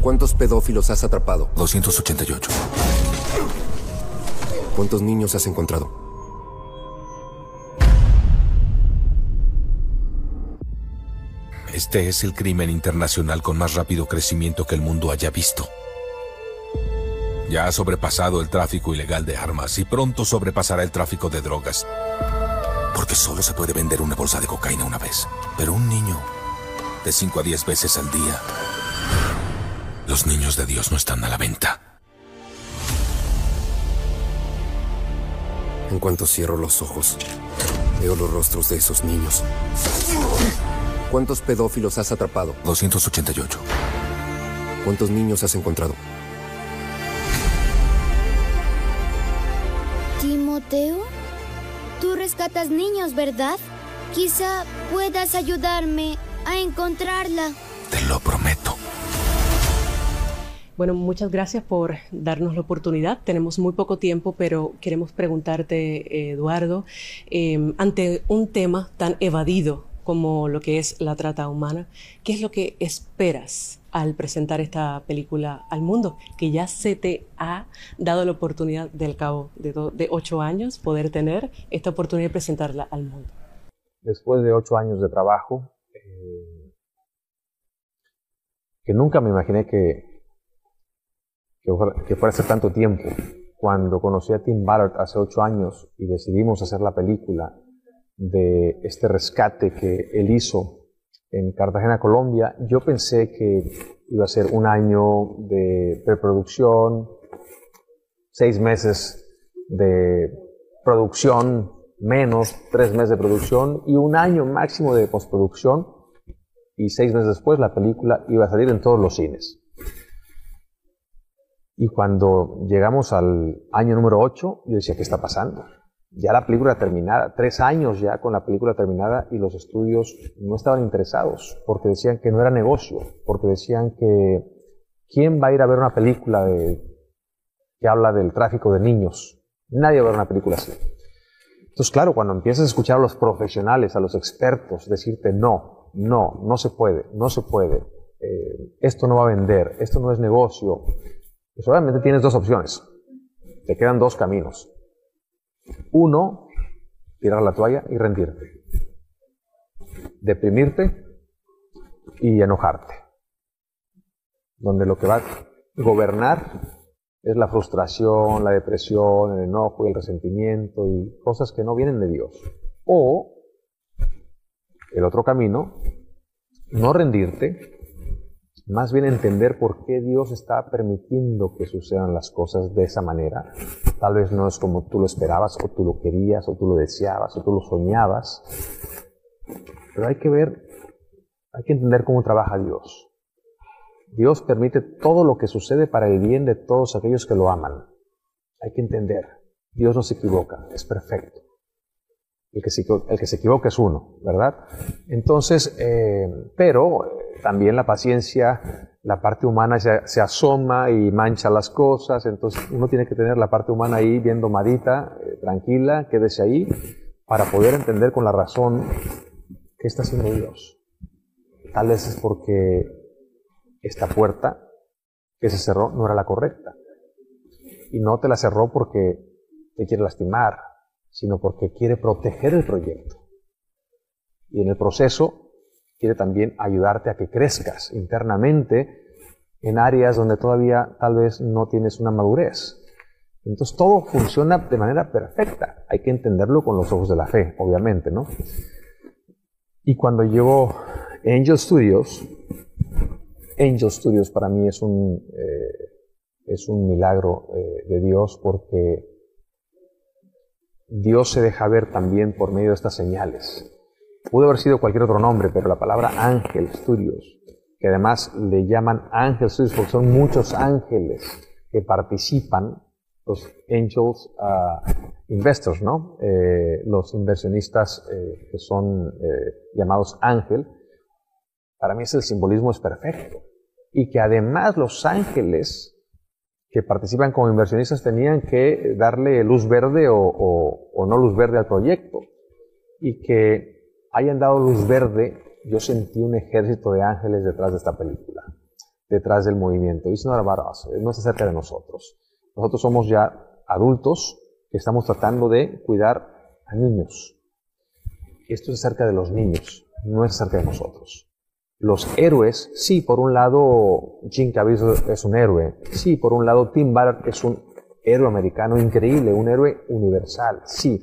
¿Cuántos pedófilos has atrapado? 288. ¿Cuántos niños has encontrado? Este es el crimen internacional con más rápido crecimiento que el mundo haya visto. Ya ha sobrepasado el tráfico ilegal de armas y pronto sobrepasará el tráfico de drogas. Porque solo se puede vender una bolsa de cocaína una vez. Pero un niño, de 5 a 10 veces al día, los niños de Dios no están a la venta. En cuanto cierro los ojos, veo los rostros de esos niños. ¿Cuántos pedófilos has atrapado? 288. ¿Cuántos niños has encontrado? Timoteo, tú rescatas niños, ¿verdad? Quizá puedas ayudarme a encontrarla. Te lo prometo. Bueno, muchas gracias por darnos la oportunidad. Tenemos muy poco tiempo, pero queremos preguntarte, Eduardo, eh, ante un tema tan evadido como lo que es la trata humana, ¿qué es lo que esperas al presentar esta película al mundo? Que ya se te ha dado la oportunidad del cabo de, de ocho años poder tener esta oportunidad de presentarla al mundo. Después de ocho años de trabajo, eh, que nunca me imaginé que, que, fuera hace tanto tiempo. Cuando conocí a Tim Ballard hace ocho años y decidimos hacer la película de este rescate que él hizo en Cartagena, Colombia, yo pensé que iba a ser un año de preproducción, seis meses de producción, menos tres meses de producción y un año máximo de postproducción. Y seis meses después la película iba a salir en todos los cines. Y cuando llegamos al año número 8, yo decía, ¿qué está pasando? Ya la película terminada, tres años ya con la película terminada y los estudios no estaban interesados porque decían que no era negocio, porque decían que ¿quién va a ir a ver una película que habla del tráfico de niños? Nadie va a ver una película así. Entonces, claro, cuando empiezas a escuchar a los profesionales, a los expertos, decirte no, no, no se puede, no se puede, eh, esto no va a vender, esto no es negocio, obviamente tienes dos opciones. Te quedan dos caminos. Uno, tirar la toalla y rendirte. Deprimirte y enojarte. Donde lo que va a gobernar es la frustración, la depresión, el enojo y el resentimiento y cosas que no vienen de Dios. O el otro camino, no rendirte, más bien entender por qué Dios está permitiendo que sucedan las cosas de esa manera. Tal vez no es como tú lo esperabas, o tú lo querías, o tú lo deseabas, o tú lo soñabas. Pero hay que ver, hay que entender cómo trabaja Dios. Dios permite todo lo que sucede para el bien de todos aquellos que lo aman. Hay que entender, Dios no se equivoca, es perfecto. El que se, el que se equivoca es uno, ¿verdad? Entonces, eh, pero también la paciencia, la parte humana se, asoma y mancha las cosas, entonces uno tiene que tener la parte humana ahí bien domadita, eh, tranquila, quédese ahí, para poder entender con la razón qué está haciendo Dios. Tal vez es porque esta puerta que se cerró no era la correcta. Y no te la cerró porque te quiere lastimar, sino porque quiere proteger el proyecto. Y en el proceso quiere también ayudarte a que crezcas internamente en áreas donde todavía tal vez no tienes una madurez. Entonces todo funciona de manera perfecta. Hay que entenderlo con los ojos de la fe, obviamente, ¿no? Y cuando llegó Angel Studios, Angel Studios para mí es un, eh, es un milagro eh, de Dios porque Dios se deja ver también por medio de estas señales. Pudo haber sido cualquier otro nombre, pero la palabra Ángel Studios, que además le llaman Ángel Studios porque son muchos ángeles que participan, los angels uh, investors, ¿no? Eh, los inversionistas eh, que son eh, llamados ángel, para mí ese el simbolismo es perfecto. Y que además los ángeles que participan como inversionistas tenían que darle luz verde o, o no luz verde al proyecto. Y que hayan dado luz verde, yo sentí un ejército de ángeles detrás de esta película. detrás del movimiento. It's not about us. No es acerca de nosotros. Nosotros somos ya adultos que estamos tratando de cuidar a niños. Esto es acerca de los niños, no es acerca de nosotros. Los héroes, sí, por un lado Jim Caviezel es un héroe, sí, por un lado Tim Ballard es un héroe americano increíble, un héroe universal, sí.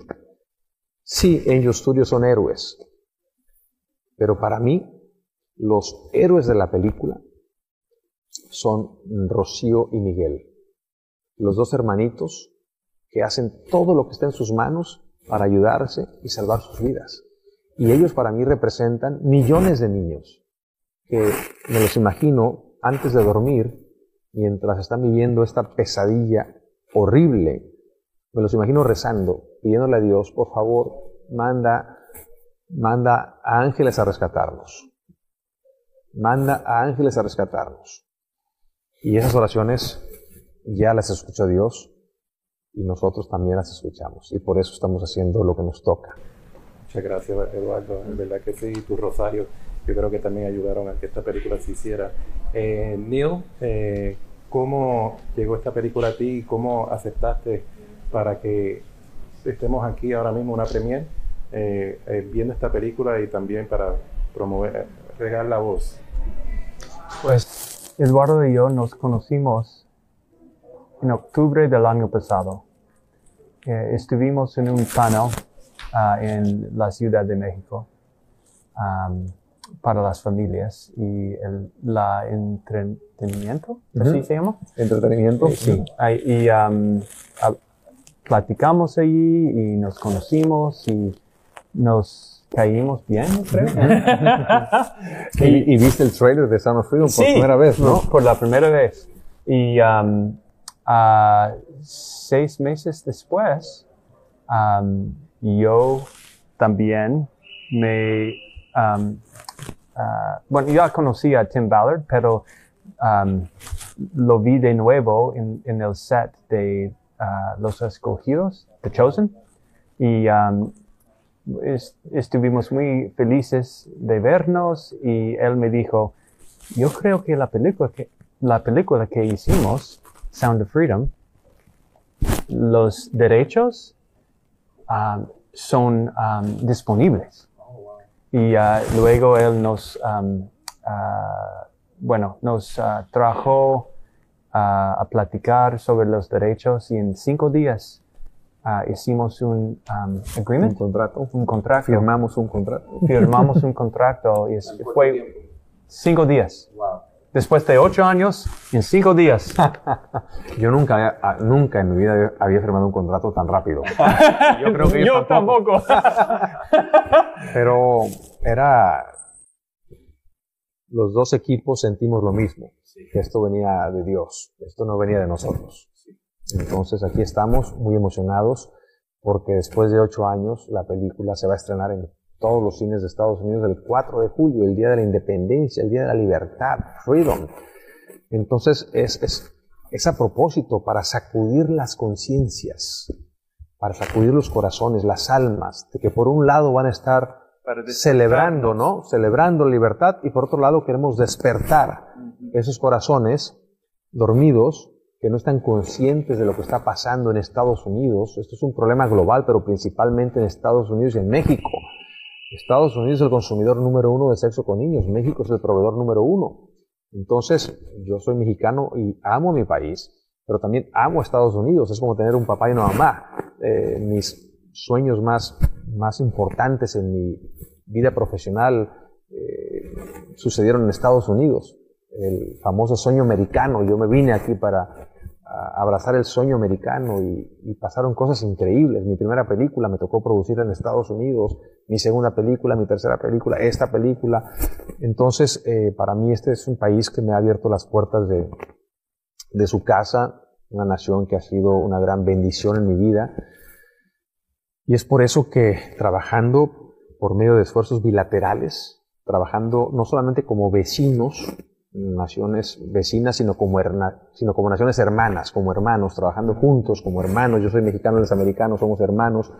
Sí, Angel Studios son héroes, pero para mí los héroes de la película son Rocío y Miguel, los dos hermanitos que hacen todo lo que está en sus manos para ayudarse y salvar sus vidas. Y ellos para mí representan millones de niños que me los imagino antes de dormir, mientras están viviendo esta pesadilla horrible, me los imagino rezando, pidiéndole a Dios, por favor, manda, manda a ángeles a rescatarnos. Manda a ángeles a rescatarnos. Y esas oraciones ya las escuchó Dios y nosotros también las escuchamos. Y por eso estamos haciendo lo que nos toca. Muchas gracias, Eduardo. En verdad que sí, tu Rosario, yo creo que también ayudaron a que esta película se hiciera. Eh, Neil, eh, ¿cómo llegó esta película a ti? ¿Cómo aceptaste para que estemos aquí ahora mismo, una premier, eh, eh, viendo esta película y también para promover, regar la voz? Pues Eduardo y yo nos conocimos en octubre del año pasado. Eh, estuvimos en un panel ah, en la Ciudad de México um, para las familias y el la entretenimiento, ¿así se llama? Entretenimiento. Eh, sí. Ahí, y um, platicamos allí y nos conocimos y nos caímos bien, creo. y, y, viste el trailer de of Freedom por Sí, primera vez, ¿no? Por la primera vez. Y um, ah, seis meses después, um, yo también me... um, ah, bueno, ya conocía a Tim Ballard, pero um, lo vi de nuevo en, en el set de ah, Los Escogidos, The Chosen. Y um, es- estuvimos muy felices de vernos y él me dijo, yo creo que la película que, la película que hicimos, Sound of Freedom, los derechos um, son um, disponibles. Y uh, luego él nos, um, ah, bueno, nos ah, trajo ah, a platicar sobre los derechos y en cinco días ah, hicimos un um, Un agreement, contrato. un contrato Firmamos un contrato. firmamos un contrato y es- fue cinco días. Después de ocho años, en cinco días. Yo nunca, ah, nunca en mi vida había- firmado un contrato tan rápido. Yo creo que Yo tampoco. Pero era. Los dos equipos sentimos lo mismo, que esto venía de Dios, esto no venía de nosotros. Entonces aquí estamos muy emocionados porque después de ocho años la película se va a estrenar en todos los cines de Estados Unidos el 4 de julio, el Día de la Independencia, el Día de la Libertad, Freedom. Entonces es, es, es a propósito para sacudir las conciencias, para sacudir los corazones, las almas, de que por un lado van a estar celebrando, ¿no? Celebrando la libertad y por otro lado queremos despertar esos corazones dormidos que no están conscientes de lo que está pasando en Estados Unidos. Esto es un problema global, pero principalmente en Estados Unidos y en México. Estados Unidos es el consumidor número uno de sexo con niños, México es el proveedor número uno. Entonces, yo soy mexicano y amo mi país, pero también amo a Estados Unidos. Es como tener un papá y una mamá. Eh, mis sueños más, más importantes en mi vida profesional eh, sucedieron en Estados Unidos. El famoso sueño americano. Yo me vine aquí para abrazar el sueño americano y, y pasaron cosas increíbles. Mi primera película me tocó producir en Estados Unidos, mi segunda película, mi tercera película, esta película. Entonces, eh, para mí este es un país que me ha abierto las puertas de, de su casa, una nación que ha sido una gran bendición en mi vida. Y es por eso que trabajando por medio de esfuerzos bilaterales, trabajando no solamente como vecinos, naciones vecinas, sino como, sino como naciones hermanas, como hermanos, trabajando juntos, como hermanos. Yo soy mexicano, los americanos somos hermanos.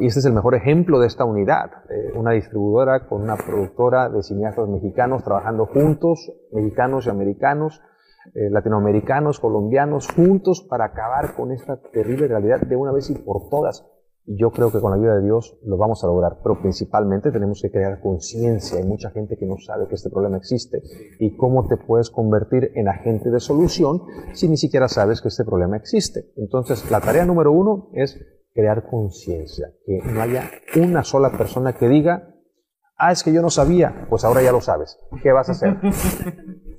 Y este es el mejor ejemplo de esta unidad. Eh, una distribuidora con una productora de cineastas mexicanos trabajando juntos, mexicanos y americanos, eh, latinoamericanos, colombianos, juntos para acabar con esta terrible realidad de una vez y por todas. Yo creo que con la ayuda de Dios lo vamos a lograr, pero principalmente tenemos que crear conciencia. Hay mucha gente que no sabe que este problema existe y cómo te puedes convertir en agente de solución si ni siquiera sabes que este problema existe. Entonces, la tarea número uno es crear conciencia, que no haya una sola persona que diga, ah, es que yo no sabía, pues ahora ya lo sabes. ¿Qué vas a hacer?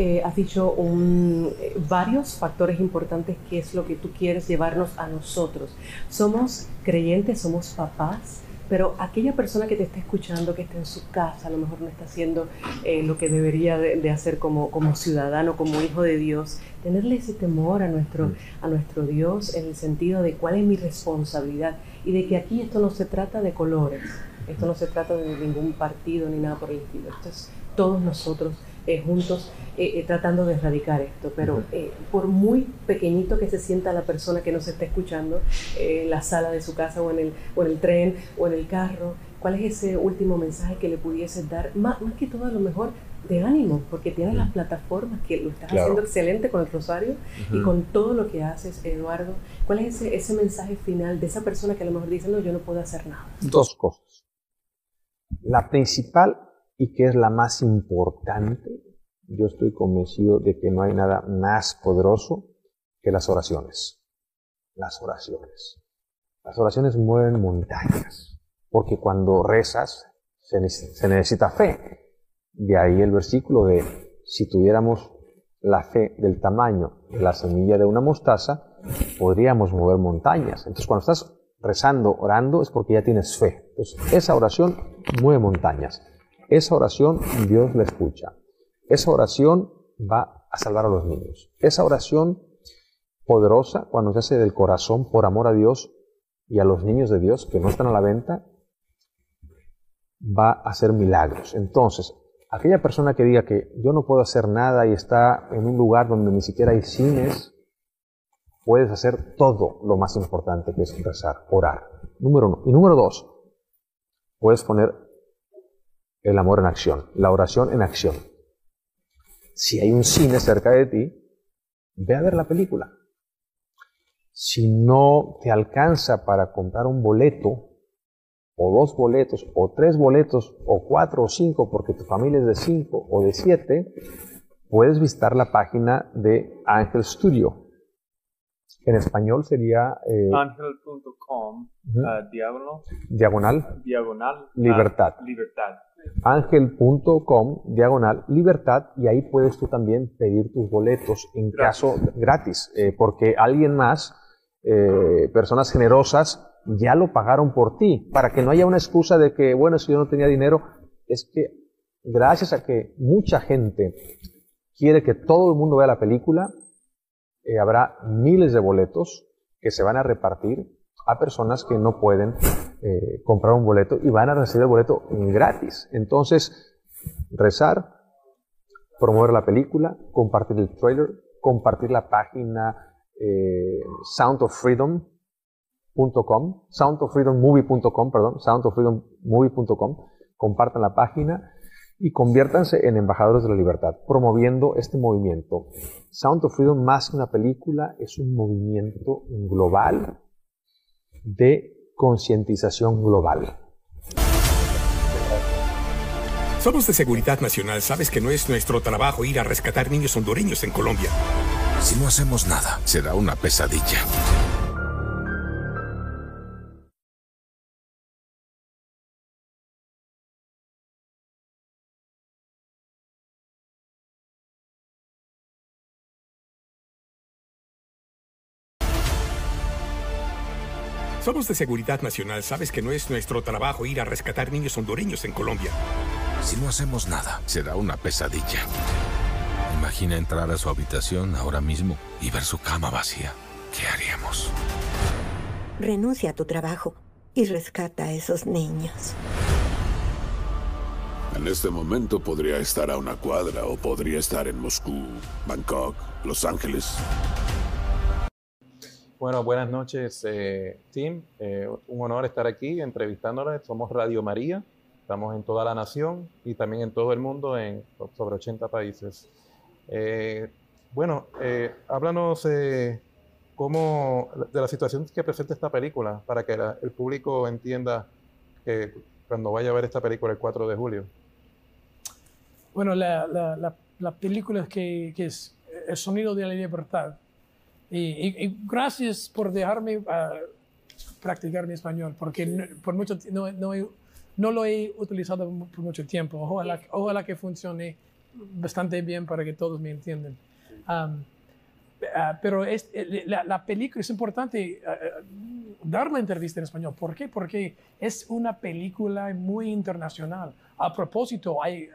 Eh, has dicho un, eh, varios factores importantes que es lo que tú quieres llevarnos a nosotros. Somos creyentes, somos papás, pero aquella persona que te está escuchando, que está en su casa, a lo mejor no está haciendo eh, lo que debería de, hacer como, como, ciudadano, como hijo de Dios, tenerle ese temor a nuestro, a nuestro Dios en el sentido de cuál es mi responsabilidad y de que aquí esto no se trata de colores, esto no se trata de ningún partido ni nada por el estilo, esto es todos nosotros eh, juntos eh, eh, tratando de erradicar esto. Pero por muy pequeñito que se sienta la persona que nos está escuchando en la sala de su casa o en, el, o en el tren o en el carro, ¿cuál es ese último mensaje que le pudiese dar? Más, más que todo a lo mejor de ánimo, porque tienes las plataformas que lo estás haciendo excelente con el Rosario y con todo lo que haces, Eduardo. ¿Cuál es ese, ese mensaje final de esa persona que a lo mejor dice, no, yo no puedo hacer nada? Dos cosas. La principal y que es la más importante, yo estoy convencido de que no hay nada más poderoso que las oraciones. Las oraciones. Las oraciones mueven montañas, porque cuando rezas se, necesita fe. De ahí el versículo de si tuviéramos la fe del tamaño de la semilla de una mostaza, podríamos mover montañas. Entonces cuando estás rezando, orando, es porque ya tienes fe. Entonces esa oración mueve montañas. Esa oración Dios la escucha. Esa oración va a salvar a los niños. Esa oración poderosa, cuando se hace del corazón por amor a Dios y a los niños de Dios que no están a la venta, va a hacer milagros. Entonces, aquella persona que diga que yo no puedo hacer nada y está en un lugar donde ni siquiera hay cines, puedes hacer todo lo más importante que es rezar, orar. Número uno. Y número dos, puedes poner el amor en acción, la oración en acción. Si hay un cine cerca de ti, ve a ver la película. Si no te alcanza para comprar un boleto, o dos boletos, o tres boletos, o cuatro o cinco, porque tu familia es de cinco o de siete, puedes visitar la página de Ángel Studio. En español sería... Eh, Ángel.com, uh, diagonal. Diagonal. Diagonal. Libertad. libertad angel.com diagonal libertad y ahí puedes tú también pedir tus boletos en caso gratis, eh, porque alguien más, eh, personas generosas, ya lo pagaron por ti, para que no haya una excusa de que, bueno, si yo no tenía dinero, es que gracias a que mucha gente quiere que todo el mundo vea la película, eh, habrá miles de boletos que se van a repartir a personas que no pueden eh, comprar un boleto y van a recibir el boleto gratis. Entonces, rezar, promover la película, compartir el trailer, compartir la página eh, soundoffreedom.com, soundoffreedommovie.com, perdón, soundoffreedommovie.com, compartan la página y conviértanse en embajadores de la libertad, promoviendo este movimiento. Sound of Freedom, más que una película, es un movimiento global de concientización global. Somos de Seguridad Nacional. Sabes que no es nuestro trabajo ir a rescatar niños hondureños en Colombia. Si no hacemos nada, será una pesadilla. De Seguridad Nacional. Sabes que no es nuestro trabajo ir a rescatar niños hondureños en Colombia. Si no hacemos nada, será una pesadilla. Imagina entrar a su habitación ahora mismo y ver su cama vacía. ¿Qué haríamos? Renuncia a tu trabajo y rescata a esos niños. En este momento podría estar a una cuadra o podría estar en Moscú, Bangkok, Los Ángeles. Bueno, buenas noches, eh, Tim. Eh, un honor estar aquí entrevistándoles. Somos Radio María. Estamos en toda la nación y también en todo el mundo, en sobre 80 países. Eh, bueno, eh, háblanos cómo, de la situación que presenta esta película para que el público entienda que cuando vaya a ver esta película el 4 de julio. Bueno, la, la, la, película que, que, es El sonido de la libertad. Y, gracias por dejarme ah, practicar mi español, porque por mucho no, no, no, lo he utilizado por mucho tiempo. Ojalá, ojalá que funcione bastante bien para que todos me entiendan. Ah, pero es, eh, la, la, película es importante uh, dar la entrevista en español. ¿Por qué? Porque es una película muy internacional. A propósito, hay,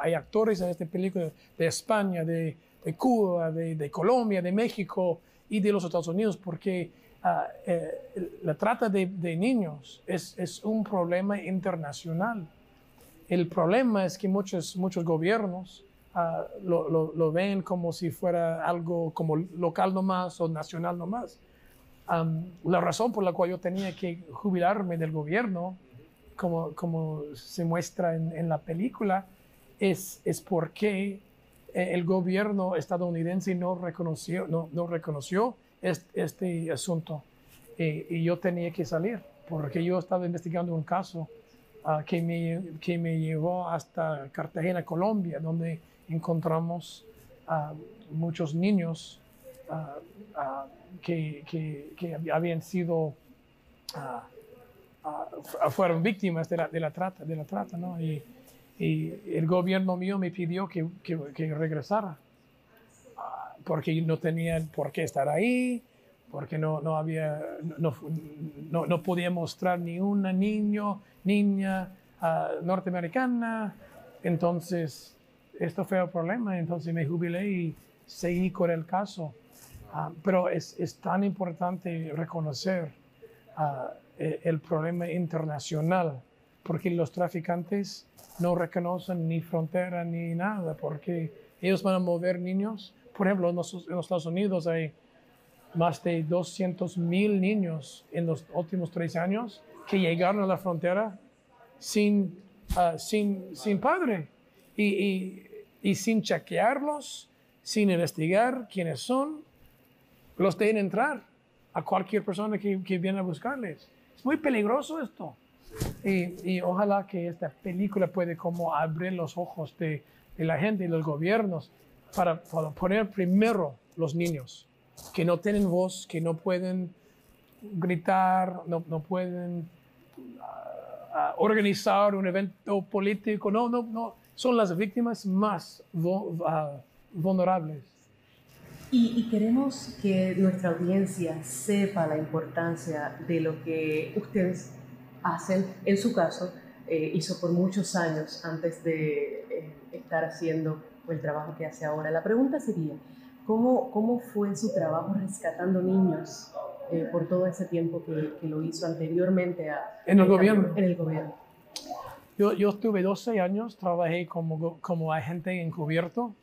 hay, actores en esta película de España, de, de Cuba, de, de, Colombia, de México y de los Estados Unidos, porque uh, la trata de, de niños es, es, un problema internacional. El problema es que muchos, muchos gobiernos Ah, lo, lo, ven como si fuera algo como local nomás o nacional nomás. la razón por la cual yo tenía que jubilarme del gobierno, como, como se muestra en, en la película, es, es porque el gobierno estadounidense no reconoció, no, no reconoció este, asunto y yo tenía que salir porque yo estaba investigando un caso uh, que, me, que me llevó hasta Cartagena, Colombia, donde encontramos a muchos niños que, que, habían sido, fueron víctimas de la, de la, trata, de la trata ¿no? Y, el gobierno mío me pidió que, que regresara porque no tenía por qué estar ahí, porque no, no había, no, no, no, podía mostrar ni una niño, niña norteamericana. Entonces, esto fue el problema, entonces me jubilé y seguí con el caso. Ah, pero es, es, tan importante reconocer uh, el problema internacional, porque los traficantes no reconocen ni frontera ni nada, porque ellos van a mover niños. Por ejemplo, en los, Estados Unidos hay más de 200 mil niños en los últimos tres años que llegaron a la frontera sin, uh, sin, sin padre. Y, y, y sin chequearlos, sin investigar quiénes son, los dejen entrar a cualquier persona que, que viene a buscarles. Es muy peligroso esto. Y, ojalá que esta película puede como abrir los ojos de, la gente y los gobiernos para, poner primero los niños, que no tienen voz, que no pueden gritar, no, no pueden uh, organizar un evento político, no, no, no son las víctimas más ah, vulnerables. Y, queremos que nuestra audiencia sepa la importancia de lo que ustedes hacen. En su caso, eh, hizo por muchos años antes de eh, estar haciendo el trabajo que hace ahora. La pregunta sería, ¿cómo, cómo fue su trabajo rescatando niños eh, por todo ese tiempo que, que, lo hizo anteriormente a, en el gobierno? En el gobierno. Yo, yo estuve 12 años, trabajé como, como agente encubierto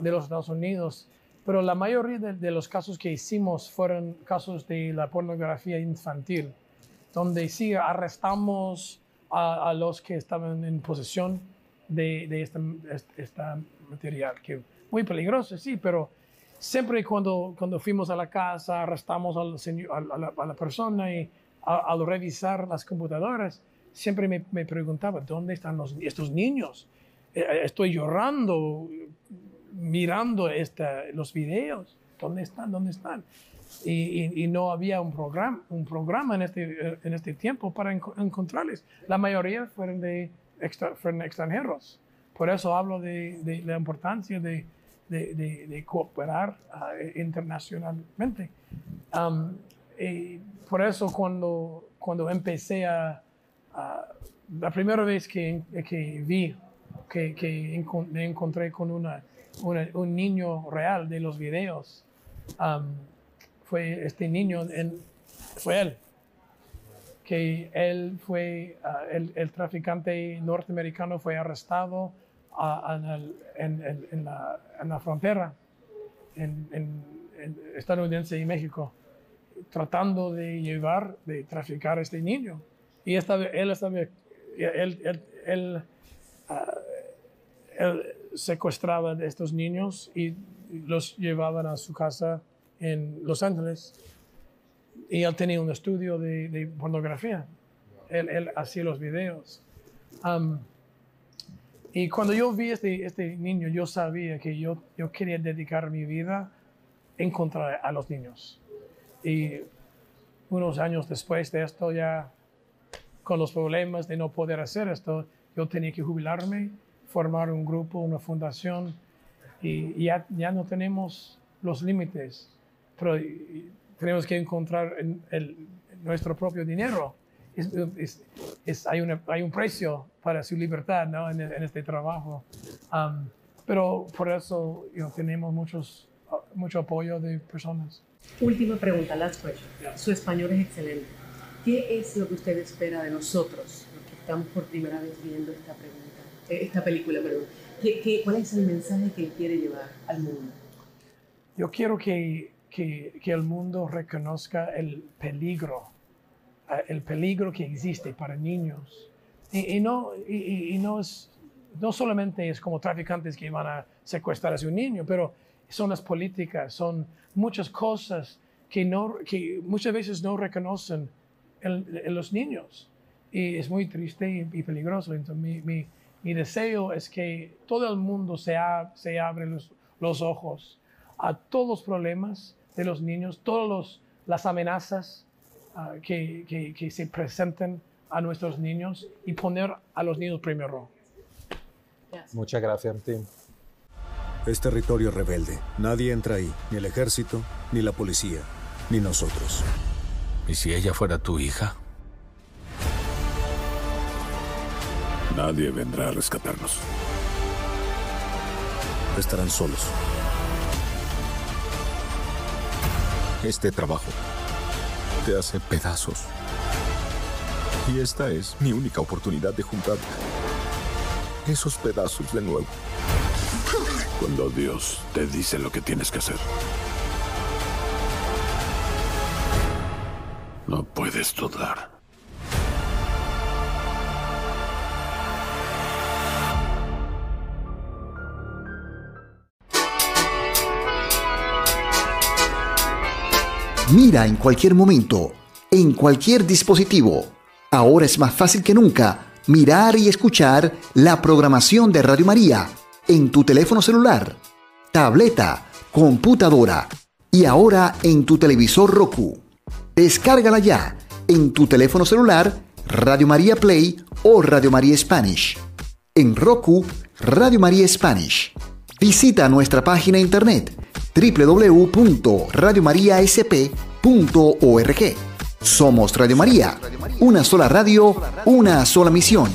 de los Estados Unidos, pero la mayoría de, los casos que hicimos fueron casos de la pornografía infantil, donde sí arrestamos a, los que estaban en posesión de, esta, material, que muy peligroso, sí, pero siempre cuando, cuando fuimos a la casa, arrestamos a, la, persona y al revisar las computadoras, siempre me, preguntaba, ¿dónde están estos niños? Eh, eh, estoy llorando mirando los videos. ¿Dónde están? ¿Dónde están? Y, y, no había un programa, un programa en, este, en este tiempo para encontrarles. La mayoría fueron, de extra, fueron extranjeros. Por eso hablo de, de la importancia de, de cooperar uh, internacionalmente. Um, y por eso cuando, cuando empecé a, la primera vez que, que vi, que, que, me encontré con una, un niño real de los videos, um, fue este niño, fue él. que él fue, ah, el, el, traficante norteamericano fue arrestado ah, en, el, en, en, la, en, la, frontera en, estadounidense y México, tratando de llevar, de traficar a este niño. Y esta, él, estaba, él, él, él secuestraba a estos niños y los llevaban a su casa en Los Ángeles y él tenía un estudio de, pornografía. Él, él, hacía los videos. y cuando yo vi este, este niño, yo sabía que yo, yo quería dedicar mi vida en contra a los niños. Y unos años después de esto, ya con los problemas de no poder hacer esto, yo tenía que jubilarme, formar un grupo, una fundación, y ya, ya no tenemos los límites, pero tenemos que encontrar el, nuestro propio dinero. Es, es, hay, una, hay, un precio para su libertad ¿no? en, en, este trabajo. Um, pero por eso tenemos muchos, mucho apoyo de personas. Última pregunta, last question. Su español es excelente. ¿Qué es lo que usted espera de nosotros, los que estamos por primera vez viendo esta, pregunta, eh, esta película? Perdón? ¿Qué, qué, cuál es el mensaje que quiere llevar al mundo? Yo quiero que que, que el mundo reconozca el peligro, el peligro que existe para niños. Y, no, y, no, es, no solamente es como traficantes que van a secuestrar a su niño, pero son las políticas, son muchas cosas que, no, que muchas veces no reconocen en, los niños. Y es muy triste y, peligroso. Entonces, mi, mi, mi, deseo es que todo el mundo se, se abre los, los ojos a todos los problemas de los niños, todas las amenazas ah, que, que, se presenten a nuestros niños y poner a los niños primero. Muchas gracias, Tim. Es territorio rebelde. Nadie entra ahí, ni el ejército, ni la policía, ni nosotros. ¿Y si ella fuera tu hija? Nadie vendrá a rescatarnos. Estarán solos. Este trabajo te hace pedazos. Y esta es mi única oportunidad de juntar esos pedazos de nuevo. Cuando Dios te dice lo que tienes que hacer, no puedes dudar. Mira en cualquier momento, en cualquier dispositivo. Ahora es más fácil que nunca mirar y escuchar la programación de Radio María en tu teléfono celular, tableta, computadora y ahora en tu televisor Roku. Descárgala ya en tu teléfono celular Radio María Play o Radio María Spanish. En Roku, Radio María Spanish. Visita nuestra página internet www.radiomariasp.org. Somos Radio María, una sola radio, una sola misión.